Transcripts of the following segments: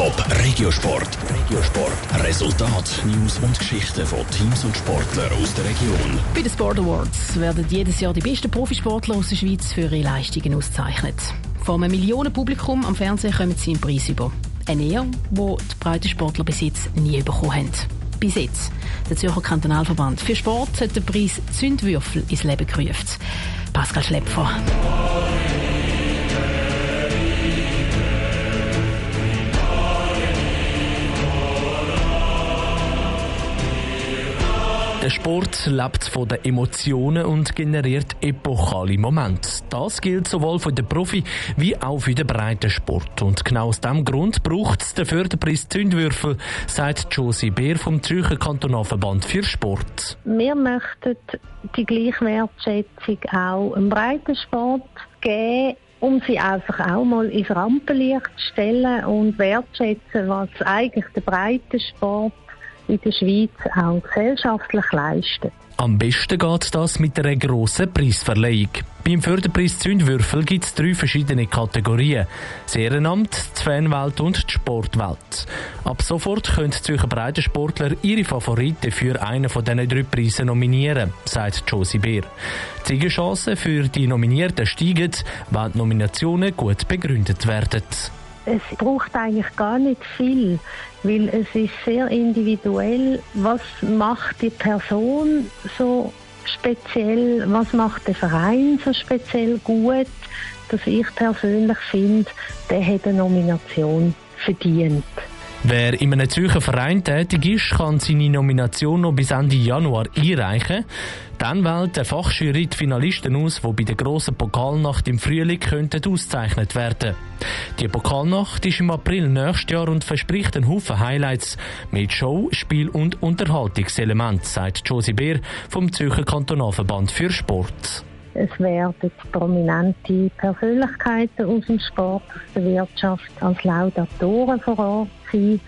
Top Regiosport. Regiosport. Resultat, News und Geschichten von Teams und Sportlern aus der Region. Bei den Sport Awards werden jedes Jahr die besten Profisportler aus der Schweiz für ihre Leistungen ausgezeichnet. Vor einem Millionenpublikum am Fernsehen kommen sie einen Preis über. Eine Ehre, die die Breitensportler bis jetzt nie bekommen haben. Bis jetzt. Der Zürcher Kantonalverband für Sport hat den Preis Zündwürfel ins Leben gerufen. Pascal Schlepfer. Der Sport lebt von den Emotionen und generiert epochale Momente. Das gilt sowohl für den Profi wie auch für den breiten Sport. Und genau aus diesem Grund braucht es den Förderpreis Zündwürfel, sagt Josie Beer vom Zürcher Kantonalverband für Sport. Wir möchten die Gleichwertschätzung auch im breiten Sport geben um sie einfach auch mal ins Rampenlicht zu stellen und wertschätzen, was eigentlich der breite Sport in der Schweiz auch gesellschaftlich leisten. Am besten geht das mit einer grossen Preisverleihung. Beim Förderpreis Zündwürfel gibt es drei verschiedene Kategorien. Das Ehrenamt, die Fanwelt und die Sportwelt. Ab sofort können Zürcher Breitensportler ihre Favoriten für einen von diesen drei Preisen nominieren, sagt Josie Beer. Die Siegerchancen für die Nominierten steigen, wenn die Nominationen gut begründet werden es braucht eigentlich gar nicht viel, weil es ist sehr individuell. Was macht die Person so speziell? Was macht der Verein so speziell gut, dass ich persönlich finde, der hat eine Nomination verdient. Wer in einem Zürcher Verein tätig ist, kann seine Nomination noch bis Ende Januar einreichen. Dann wählt der Fachjury die Finalisten aus, die bei der grossen Pokalnacht im Frühling könnten ausgezeichnet werden. Die Pokalnacht ist im April nächstes Jahr und verspricht einen Haufen Highlights mit Show, Spiel und Unterhaltungselement, sagt Josie Beer vom Zürcher Kantonalverband für Sport. Es werden prominente Persönlichkeiten aus dem Sport, aus der Wirtschaft als Laudatoren vor Ort sein.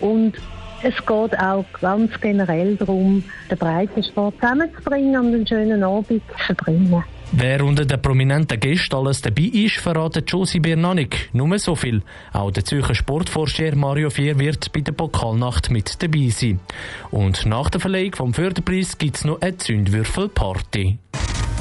Und es geht auch ganz generell darum, den Breitensport zusammenzubringen und einen schönen Abend zu verbringen. Wer unter den prominenten Gästen alles dabei ist, verratet Josie Bernanik. Nur so viel. Auch der Zürcher Sportvorsteher Mario Vier wird bei der Pokalnacht mit dabei sein. Und nach der Verleihung vom Förderpreis gibt es noch eine Zündwürfelparty.